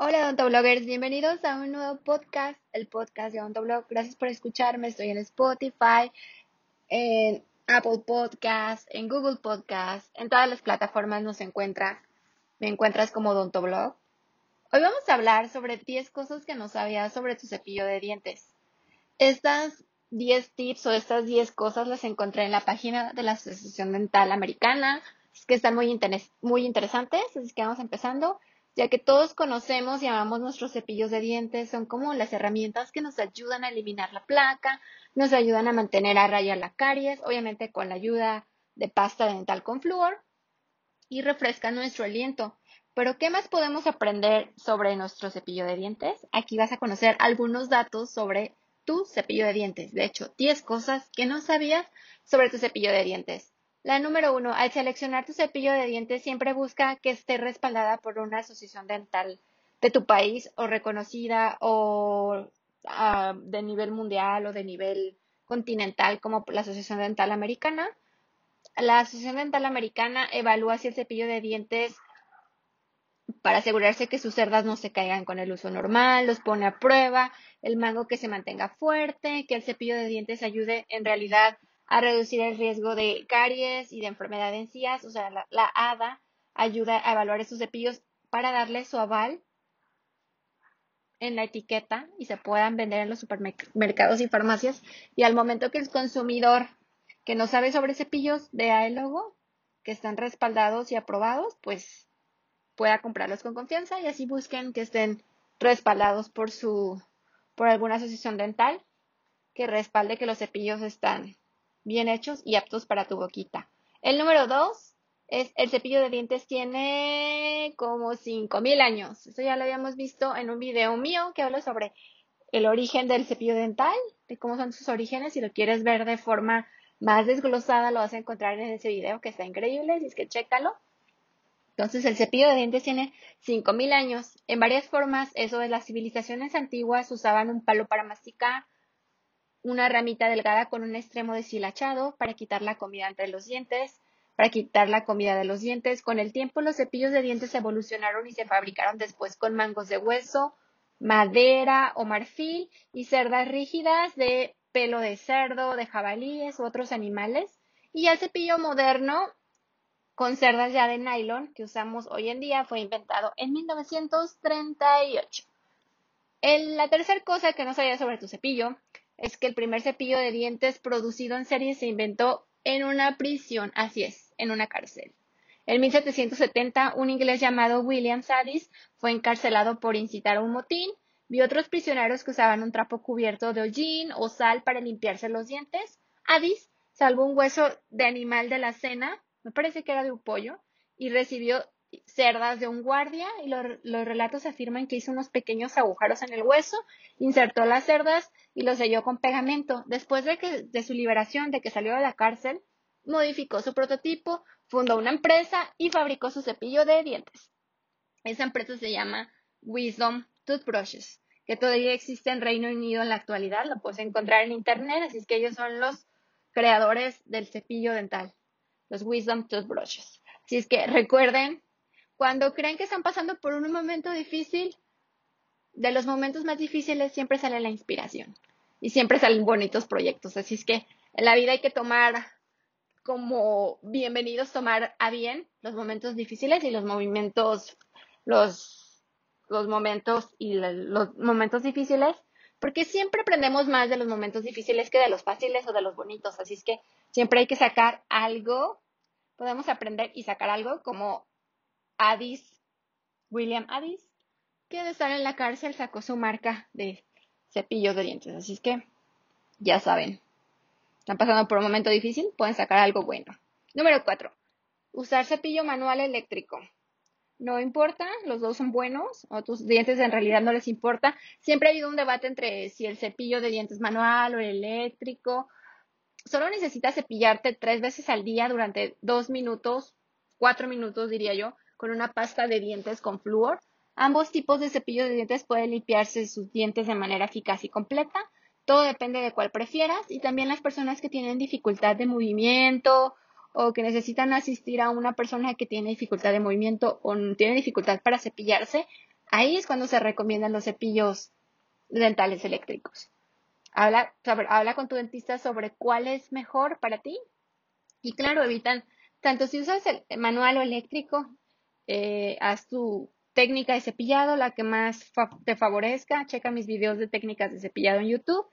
Hola odontobloggers, bienvenidos a un nuevo podcast, el podcast de Odontoblog. Gracias por escucharme, estoy en Spotify, en Apple Podcast, en Google Podcast, en todas las plataformas nos encuentras, me encuentras como Odontoblog. Hoy vamos a hablar sobre 10 cosas que no sabías sobre tu cepillo de dientes. Estas 10 tips o estas 10 cosas las encontré en la página de la Asociación Dental Americana, es que están muy, muy interesantes, así que vamos empezando ya que todos conocemos y amamos nuestros cepillos de dientes, son como las herramientas que nos ayudan a eliminar la placa, nos ayudan a mantener a raya la caries, obviamente con la ayuda de pasta dental con flúor y refrescan nuestro aliento. Pero, ¿qué más podemos aprender sobre nuestro cepillo de dientes? Aquí vas a conocer algunos datos sobre tu cepillo de dientes. De hecho, 10 cosas que no sabías sobre tu cepillo de dientes. La número uno, al seleccionar tu cepillo de dientes, siempre busca que esté respaldada por una asociación dental de tu país o reconocida o ah, de nivel mundial o de nivel continental como la Asociación Dental Americana. La Asociación Dental Americana evalúa si el cepillo de dientes para asegurarse que sus cerdas no se caigan con el uso normal, los pone a prueba, el mango que se mantenga fuerte, que el cepillo de dientes ayude en realidad a reducir el riesgo de caries y de enfermedad de encías. O sea, la, ADA ayuda a evaluar estos cepillos para darle su aval en la etiqueta y se puedan vender en los supermercados y farmacias. Y al momento que el consumidor que no sabe sobre cepillos vea el logo, que están respaldados y aprobados, pues pueda comprarlos con confianza y así busquen que estén respaldados por su por alguna asociación dental que respalde que los cepillos están bien hechos y aptos para tu boquita. El número dos es el cepillo de dientes tiene como 5000 años. Eso ya lo habíamos visto en un video mío que habla sobre el origen del cepillo dental, de cómo son sus orígenes. Si lo quieres ver de forma más desglosada, lo vas a encontrar en ese video que está increíble, así es que chécalo. Entonces, el cepillo de dientes tiene 5000 años. En varias formas, eso de las civilizaciones antiguas usaban un palo para masticar, una ramita delgada con un extremo deshilachado para quitar la comida entre los dientes, para quitar la comida de los dientes. Con el tiempo los cepillos de dientes evolucionaron y se fabricaron después con mangos de hueso, madera o marfil y cerdas rígidas de pelo de cerdo, de jabalíes u otros animales. Y el cepillo moderno con cerdas ya de nylon que usamos hoy en día fue inventado en 1938. la tercera cosa que no sabía sobre tu cepillo es que el primer cepillo de dientes producido en serie se inventó en una prisión, así es, en una cárcel. En 1770, un inglés llamado William Sadis fue encarcelado por incitar a un motín. Vi otros prisioneros que usaban un trapo cubierto de hollín o sal para limpiarse los dientes. Addis salvó un hueso de animal de la cena, me parece que era de un pollo, y recibió cerdas de un guardia y los relatos afirman que hizo unos pequeños agujeros en el hueso, insertó las cerdas y los selló con pegamento. Después de, que, de su liberación, de que salió de la cárcel, modificó su prototipo, fundó una empresa y fabricó su cepillo de dientes. Esa empresa se llama Wisdom Toothbrushes, que todavía existe en Reino Unido en la actualidad, lo puedes encontrar en internet, así es que ellos son los creadores del cepillo dental, los Wisdom Toothbrushes. Así es que recuerden cuando creen que están pasando por un momento difícil, de los momentos más difíciles siempre sale la inspiración y siempre salen bonitos proyectos. Así es que en la vida hay que tomar como bienvenidos, tomar a bien los momentos difíciles y los movimientos, los, los momentos y los momentos difíciles, porque siempre aprendemos más de los momentos difíciles que de los fáciles o de los bonitos. Así es que siempre hay que sacar algo, podemos aprender y sacar algo como Addis, William Addis, que de estar en la cárcel sacó su marca de cepillos de dientes. Así es que ya saben, están pasando por un momento difícil, pueden sacar algo bueno. Número 4. Usar cepillo manual eléctrico. No importa, los dos son buenos, o tus dientes en realidad no les importa. Siempre ha habido un debate entre si el cepillo de dientes manual o el eléctrico. Solo necesitas cepillarte tres veces al día durante dos minutos, cuatro minutos diría yo, con una pasta de dientes con flúor. Ambos tipos de cepillo de dientes pueden limpiarse sus dientes de manera eficaz y completa. Todo depende de cuál prefieras. Y también las personas que tienen dificultad de movimiento o que necesitan asistir a una persona que tiene dificultad de movimiento o tiene dificultad para cepillarse, Ahí es cuando se recomiendan los cepillos dentales eléctricos. Habla, habla con tu dentista sobre cuál es mejor para ti. Y claro, evitan, tanto si usas el manual o eléctrico, eh, haz tu técnica de cepillado, la que más te favorezca. Checa mis videos de técnicas de cepillado en YouTube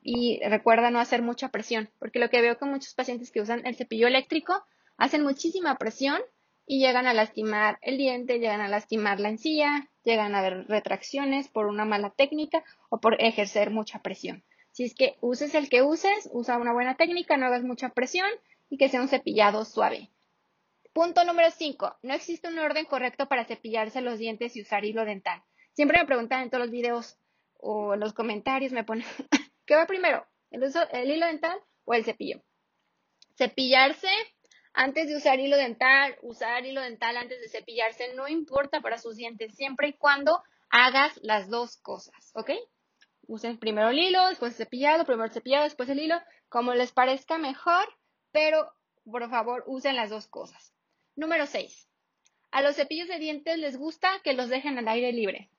y recuerda no hacer mucha presión, porque lo que veo con muchos pacientes que usan el cepillo eléctrico, hacen muchísima presión y llegan a lastimar el diente, llegan a lastimar la encía, llegan a haber retracciones por una mala técnica o por ejercer mucha presión. Si es que uses el que uses, usa una buena técnica, no hagas mucha presión y que sea un cepillado suave. Punto número 5. No existe un orden correcto para cepillarse los dientes y usar hilo dental. Siempre me preguntan en todos los videos o en los comentarios, me ponen, ¿qué va primero? ¿El, ¿El hilo dental o el cepillo? Cepillarse antes de usar hilo dental, usar hilo dental antes de cepillarse, no importa para sus dientes, siempre y cuando hagas las dos cosas, ¿ok? Usen primero el hilo, después el cepillado, primero el cepillado, después el hilo, como les parezca mejor, pero por favor usen las dos cosas. Número 6. A los cepillos de dientes les gusta que los dejen al aire libre.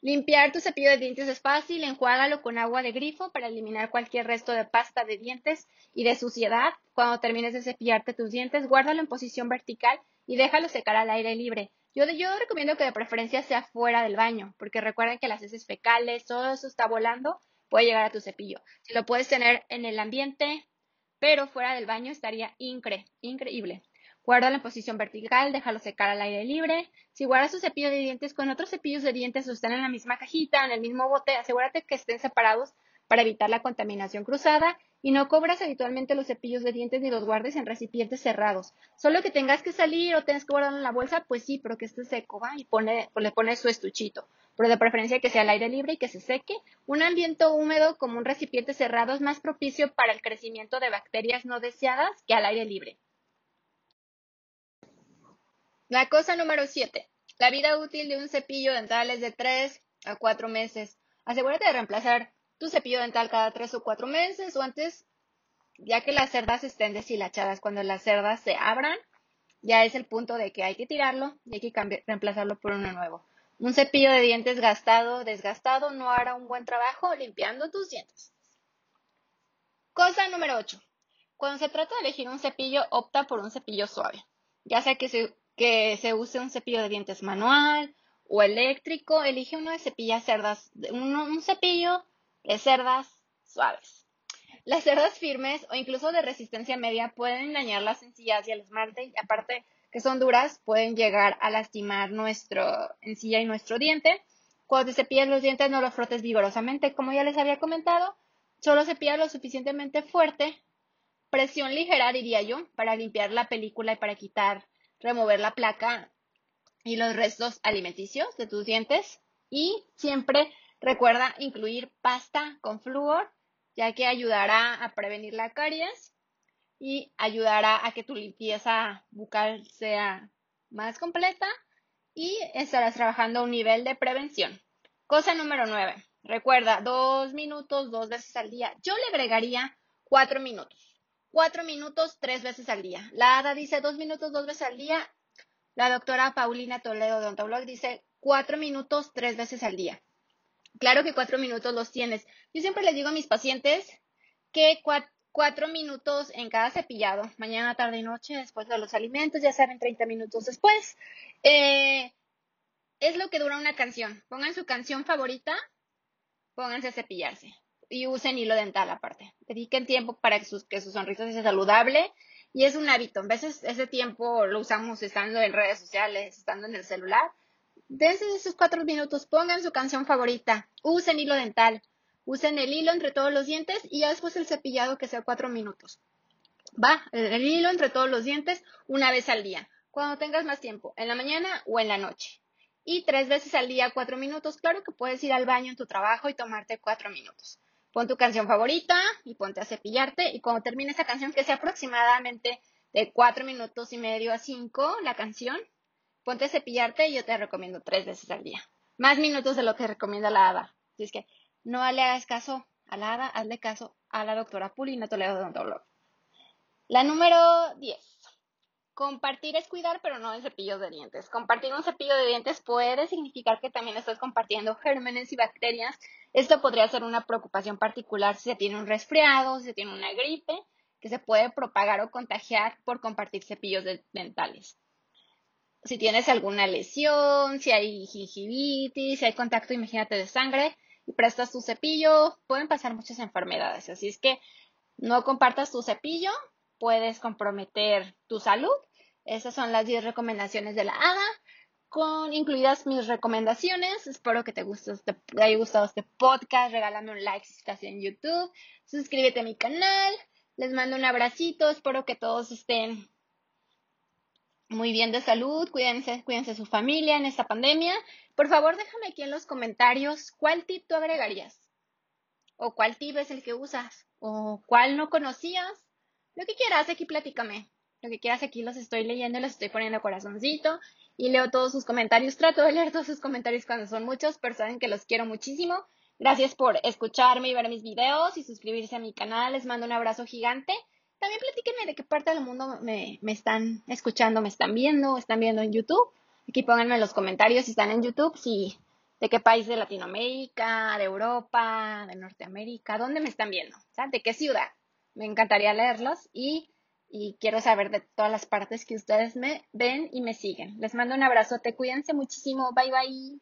Limpiar tu cepillo de dientes es fácil, enjuágalo con agua de grifo para eliminar cualquier resto de pasta de dientes y de suciedad. Cuando termines de cepillarte tus dientes, guárdalo en posición vertical y déjalo secar al aire libre. Yo, yo recomiendo que de preferencia sea fuera del baño, porque recuerden que las heces fecales, todo eso está volando, puede llegar a tu cepillo. Si lo puedes tener en el ambiente, pero fuera del baño estaría increíble. Guárdalo en posición vertical, déjalo secar al aire libre. Si guardas tu cepillo de dientes con otros cepillos de dientes o están en la misma cajita, en el mismo bote, asegúrate que estén separados para evitar la contaminación cruzada y no cobras habitualmente los cepillos de dientes ni los guardes en recipientes cerrados. Solo que tengas que salir o tengas que guardarlo en la bolsa, pues sí, pero que esté seco, ¿va? Y pone, le pones su estuchito. Pero de preferencia que sea al aire libre y que se seque. Un ambiente húmedo como un recipiente cerrado es más propicio para el crecimiento de bacterias no deseadas que al aire libre. La cosa número 7. La vida útil de un cepillo dental es de 3 a 4 meses. Asegúrate de reemplazar tu cepillo dental cada 3 o 4 meses o antes, ya que las cerdas estén deshilachadas. Cuando las cerdas se abran, ya es el punto de que hay que tirarlo y hay que reemplazarlo por uno nuevo. Un cepillo de dientes gastado, desgastado, no hará un buen trabajo limpiando tus dientes. Cosa número 8. Cuando se trata de elegir un cepillo, opta por un cepillo suave. Ya sea que se que se use un cepillo de dientes manual o eléctrico, elige uno de cepillas cerdas, un, cepillo de cerdas suaves. Las cerdas firmes o incluso de resistencia media pueden dañar las encías y el esmalte y aparte que son duras pueden llegar a lastimar nuestro encilla y nuestro diente. Cuando te cepillas los dientes no los frotes vigorosamente, como ya les había comentado, solo cepilla lo suficientemente fuerte, presión ligera diría yo, para limpiar la película y para quitar remover la placa y los restos alimenticios de tus dientes. Y siempre recuerda incluir pasta con flúor, ya que ayudará a prevenir la caries y ayudará a que tu limpieza bucal sea más completa y estarás trabajando a un nivel de prevención. Cosa número 9. Recuerda, dos minutos dos veces al día. Yo le agregaría cuatro minutos cuatro minutos tres veces al día. La ADA dice dos minutos dos veces al día. La doctora Paulina Toledo de Ontoblog dice cuatro minutos tres veces al día. Claro que cuatro minutos los tienes. Yo siempre les digo a mis pacientes que cuatro, minutos en cada cepillado, mañana, tarde y noche, después de los alimentos, ya saben, 30 minutos después. Eh, es lo que dura una canción. Pongan su canción favorita, pónganse a cepillarse y usen hilo dental aparte. Dediquen tiempo para que, sus, que su sonrisa sea saludable y es un hábito. A veces ese tiempo lo usamos estando en redes sociales, estando en el celular. Dense esos cuatro minutos, pongan su canción favorita, usen hilo dental, usen el hilo entre todos los dientes y ya después el cepillado que sea cuatro minutos. Va, el hilo entre todos los dientes una vez al día, cuando tengas más tiempo, en la mañana o en la noche. Y tres veces al día, cuatro minutos. Claro que puedes ir al baño en tu trabajo y tomarte cuatro minutos. Pon tu canción favorita y ponte a cepillarte y cuando termine esa canción, que sea aproximadamente de cuatro minutos y medio a cinco la canción, ponte a cepillarte y yo te recomiendo tres veces al día. Más minutos de lo que recomienda la hada. Así es que no le hagas caso a la hada, hazle caso a la doctora Pulina Toledo de Odontoblog. La número 10. Compartir es cuidar, pero no en cepillos de dientes. Compartir un cepillo de dientes puede significar que también estás compartiendo gérmenes y bacterias. Esto podría ser una preocupación particular si se tiene un resfriado, si se tiene una gripe, que se puede propagar o contagiar por compartir cepillos dentales. Si tienes alguna lesión, si hay gingivitis, si hay contacto, imagínate, de sangre y prestas tu cepillo, pueden pasar muchas enfermedades. Así es que no compartas tu cepillo, puedes comprometer tu salud. Esas son las 10 recomendaciones de la ADA, con incluidas mis recomendaciones. Espero que te, guste este, te haya gustado este podcast. Regálame un like si estás en YouTube. Suscríbete a mi canal. Les mando un abracito. Espero que todos estén muy bien de salud. Cuídense, cuídense de su familia en esta pandemia. Por favor, déjame aquí en los comentarios cuál tip tú agregarías. O cuál tip es el que usas. O cuál no conocías lo que quieras, aquí platícame. Lo que quieras, aquí los estoy leyendo, los estoy poniendo corazoncito y leo todos sus comentarios. Trato de leer todos sus comentarios cuando son muchos, pero saben que los quiero muchísimo. Gracias por escucharme y ver mis videos y suscribirse a mi canal. Les mando un abrazo gigante. También platíquenme de qué parte del mundo me, me están escuchando, me están viendo, están viendo en YouTube. Aquí pónganme en los comentarios si están en YouTube, si de qué país de Latinoamérica, de Europa, de Norteamérica, dónde me están viendo, ¿de qué ciudad? Me encantaría leerlos y, y quiero saber de todas las partes que ustedes me ven y me siguen. Les mando un abrazote, cuídense muchísimo, bye bye.